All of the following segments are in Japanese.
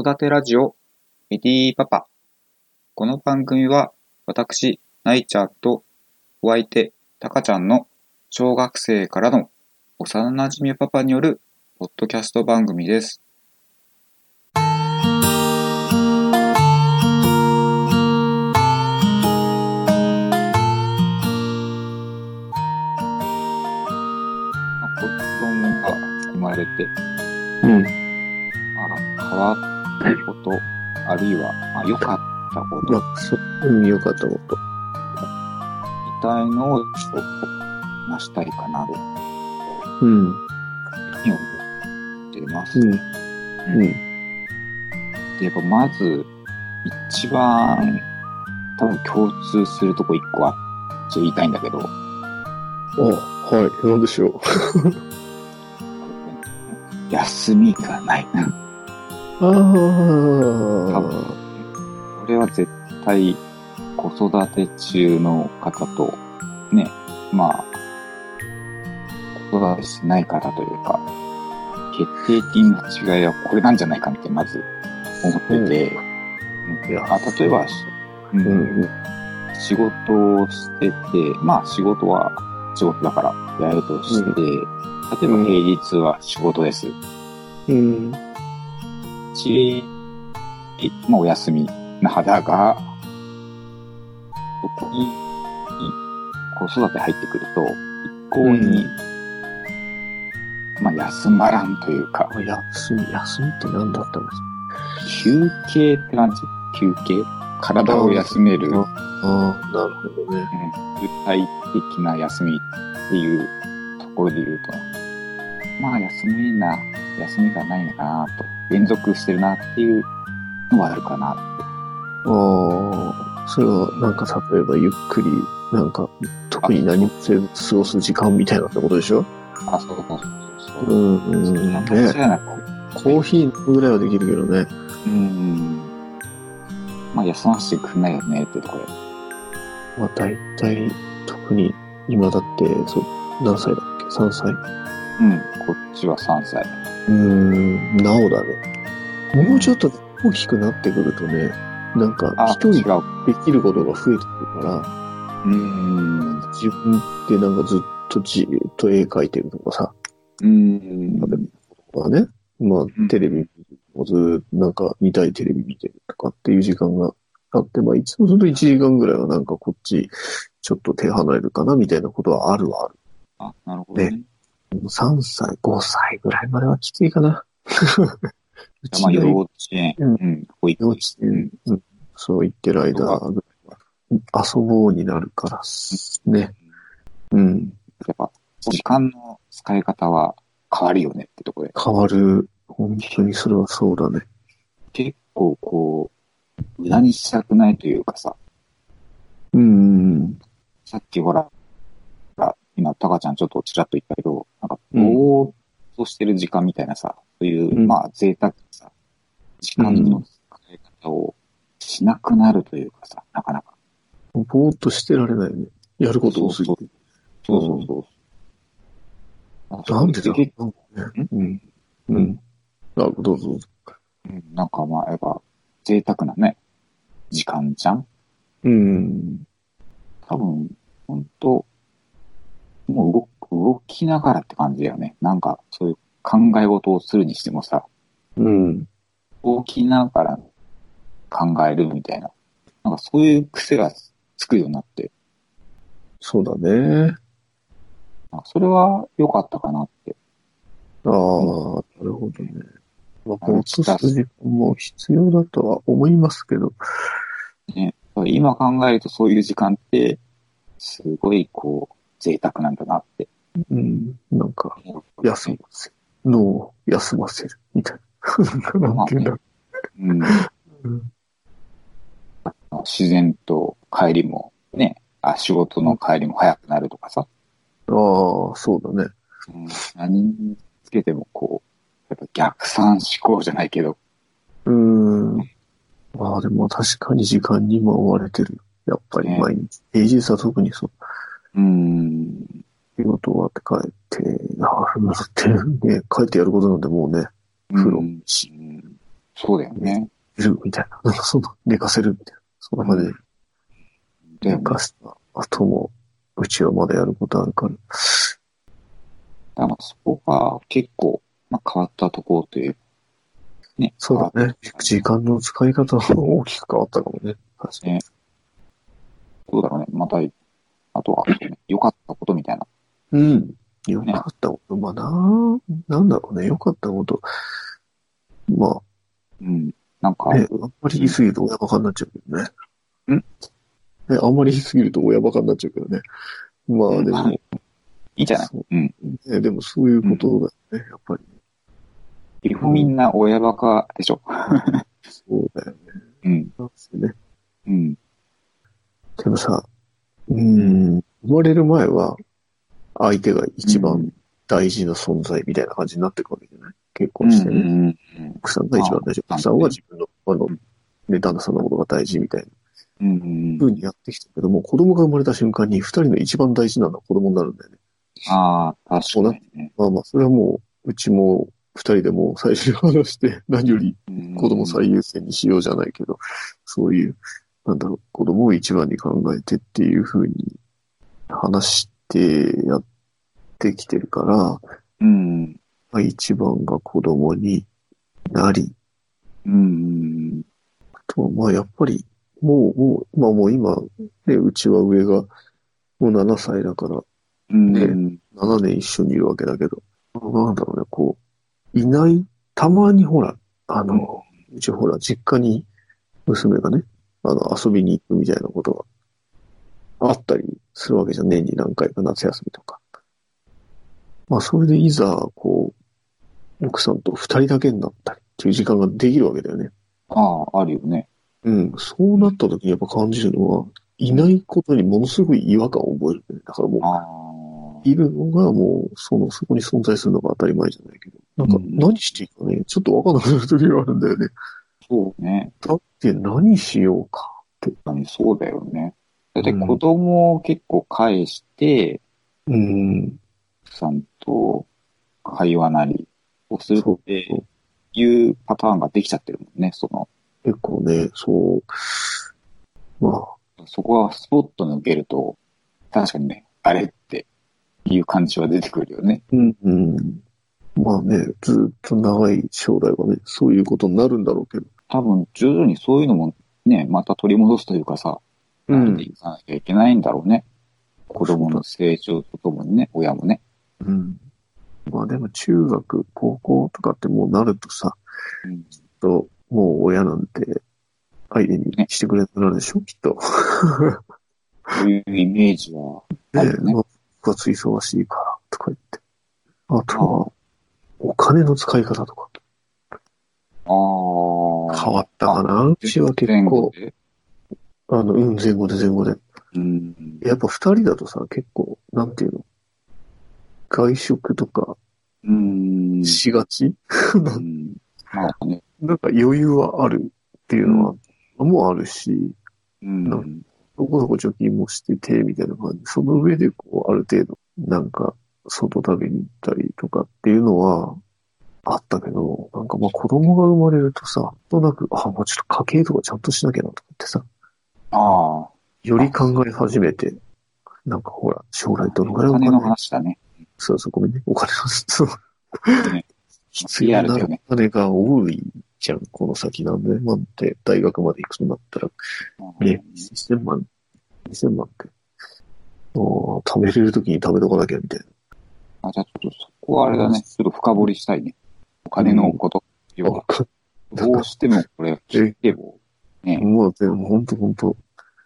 育てラジオ、エディパパ。この番組は、私、ナイチャーとお相手、タカちゃんの小学生からの幼馴染パパによるポッドキャスト番組です。まあ子供が生まれて、うん。まあ、変わったこと、あるいは、まあ、良かったこと、まあ、そ、うん、よかったこと。みたいのをちょっと話したいかなとうん。思ってます。うん。でやっぱまず、一番、多分共通するとこ一個あっちょっと言いたいんだけど、うん。あ、はい。なんでしょう。休みがない。ああ。これは絶対子育て中の方と、ね、まあ、子育てしてない方というか、決定的な違いはこれなんじゃないかってまず思ってて、いやあ例えば、うんうん。仕事をしてて、まあ仕事は仕事だからやるとして、例えば平日は仕事です。うん。ち、まあお休みな肌が、そこに子育て入ってくると、一向に、まあ休まらんというか、休み、休みって何だったんです休憩って感じ？休憩？体を休める、ああ、なるほどね。具体的な休みっていうところで言うと、まあ休みな、休みがないのかなと、連続してるなっていうのはあるかな。ああ。それは、なんか、例えば、ゆっくり、なんか、特に何もせず過ごす時間みたいなってことでしょ？あ、そうそうそうそうう。ん、うん。なんかねコーヒー飲むぐらいはできるけどね。ううん。まあ休ませてくんないよねってところで。まあ、大体、特に、今だって、そう、何歳だっけ ?3 歳？うん。こっちは3歳。うーん、なおだね。もうちょっと大きくなってくるとね、なんかあ、一違人う。できることが増えてくるから、うん。自分でなんかずっとじーっと絵描いてるとかさ、うん。まあね、まうんあテレビもずーっとなんか見たいテレビ見てるとかっていう時間があって、まあ一度すると1時間ぐらいはなんかこっちちょっと手離れるかなみたいなことはあるはある。あ、なるほどね。3歳、5歳ぐらいまではきついかな。うちま幼稚園。うんうん。保育幼稚園、うんそう言ってる間そうぐらいは遊ぼうになるからすね。うん。やっぱ、時間の使い方は変わるよねってところで。変わる。本当にそれはそうだね。結構こう、無駄にしたくないというかさ、うん。さっきほら、ほら今、タカちゃんちょっとちらっと言ったけど、なんか、うんぼーっとしてる時間みたいなさ、そういう、うんまあ、贅沢なさ、時間の使い方をしなくなるというかさ、なかなか。ぼーっとしてられないよね。やること多すぎて。そうそうそう。なんでだろうね。うん。うん。あ、どうぞどうんなんかまあ、やっぱ、贅沢なね、時間じゃんうん。多分、ほんと、もう動く動きながらって感じだよね。なんか、そういう考え事をするにしてもさ、うん。動きながら考えるみたいな。なんかそういう癖がつくようになって、そうだね。それは良かったかなって。ああ、なるほどね。まあ、ぼーっとする時間も必要だとは思いますけど。ね、今考えるとそういう時間って、すごいこう、贅沢なんだなって。うん。なんか、休ませる。脳を休ませる。みたいな。なんていうんだろうん。うん自然と帰りもね、あ、仕事の帰りも早くなるとかさ。う。ああ、そうだね。うん、何につけてもこう、やっぱ逆算思考じゃないけど、うーん。まあでも確かに時間にも追われてる。やっぱりね毎日。平日は特にそう。うん、仕事終わって帰って、ああ、だってね、帰ってやることなんてもうね、風呂うんうんそうだよね。いるみたいな。なんかそんな、寝かせるみたいな。そんな感じでで寝かした後も、うちはまだやることあるから。だからそこが結構、まあ、変わったところという。ね。そうだね。時間の使い方は 大きく変わったかもね。確かに。ねどうだろうね。また、あとは、ね、良かったことみたいな。うん。よかったこと。まあな、なんだろうね。よかったこと。まあ、うん。なんか、ね、あんまり言いすぎると親バカになっちゃうけどね。んね、あんまり言いすぎると親バカになっちゃうけどね。まあでも、いいんじゃないそううん。ね、でもそういうことだよね、やっぱり。基本みんな親バカでしょ。そうだよね。うん。なんですよね。うん。でもさ、うーん、生まれる前は、相手が一番うん大事な存在みたいな感じになっていくわけじゃない？結婚してね。うんうんうん奥さんが一番大事。あ奥さんは自分の、あの、ね、旦那さんのことが大事みたいなうんうん風にやってきたけども、子供が生まれた瞬間に二人の一番大事なのは子供になるんだよね。ああ、確かにね。まあまあ、それはもう、うちも二人でもう最初に話して、何より子供最優先にしようじゃないけど、そういう、なんだろう、子供を一番に考えてっていう風に話してやってきてるから、うん。まあ、一番が子供になり、うん。あとはまあやっぱり、もう、もう、まあもう今、ね、うちは上がもう7歳だから、うん。ね7年一緒にいるわけだけど、なんだろうね、こう、いない、たまにほら、あの、うちほら、実家に娘がね、あの、遊びに行くみたいなことがあったりするわけじゃん、年に何回か夏休みとか。まあ、それでいざ、こう、奥さんと二人だけになったりっていう時間ができるわけだよね。ああ、あるよね。うん、そうなった時にやっぱ感じるのは、いないことにものすごい違和感を覚える、ね。だからもう。いるのがもう、その、そこに存在するのが当たり前じゃないけど、なんかうん何していいかね、ちょっとわかんなくなる時があるんだよね。そうね。だって何しようかって。そうだよね。だって子供を結構返して、うん。奥さんと会話なりをするっていうパターンができちゃってるもんね。その、結構ね、そう。まあ、そこがスポット抜けると、確かにね、あれっていう感じは出てくるよね。うん、うん。まあね、ずっと長い将来はね、そういうことになるんだろうけど。多分徐々にそういうのもね、また取り戻すというかさ、う慣れていかなきゃいけないんだろうね。子供の成長とともにね、親もね。うん。まあでも中学、高校とかってもうなるとさ、うんと、もう親なんて相手にしてくれなくなるでしょ、きっと。そういうイメージはあねるよね。まあ、部活忙しいから、とか言って。あとは、お金の使い方とかああ。変わったかな？うちは結構、で。あの、うん、前後で前後で。うん。やっぱ二人だとさ、結構、なんていうの？外食とかうん。しがち、うん まあね。なんか余裕はあるっていうのは、もうあるし、うん。そこそこ貯金もしてて、みたいな感じ。その上で、こう、ある程度、なんか、外食べに行ったりとかっていうのは、あったけど、なんかまあ子供が生まれるとさ、なんとなく、あ、もうちょっと家計とかちゃんとしなきゃなとかってさ、ああ。より考え始めて、なんかほら、将来どのおぐらいお金金の話だね。そうそう、ごめんね。お金の、そう。ね必要なお金が多いじゃん、この先なんで。まあ、で、大学まで行くとなったら、ね、1000万、2000万って。もう、食べれるときに食べとかなきゃみたいあ、じゃあちょっとそこはあれだね。ちょっと深掘りしたいね。お金のこと。要な。はどうしてもこれ聞いても、ね、もう、でも本当本当。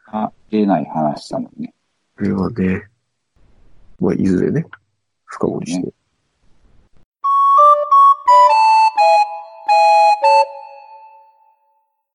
あ出ない話だもんね。これはね、まあ、いずれね、深掘りして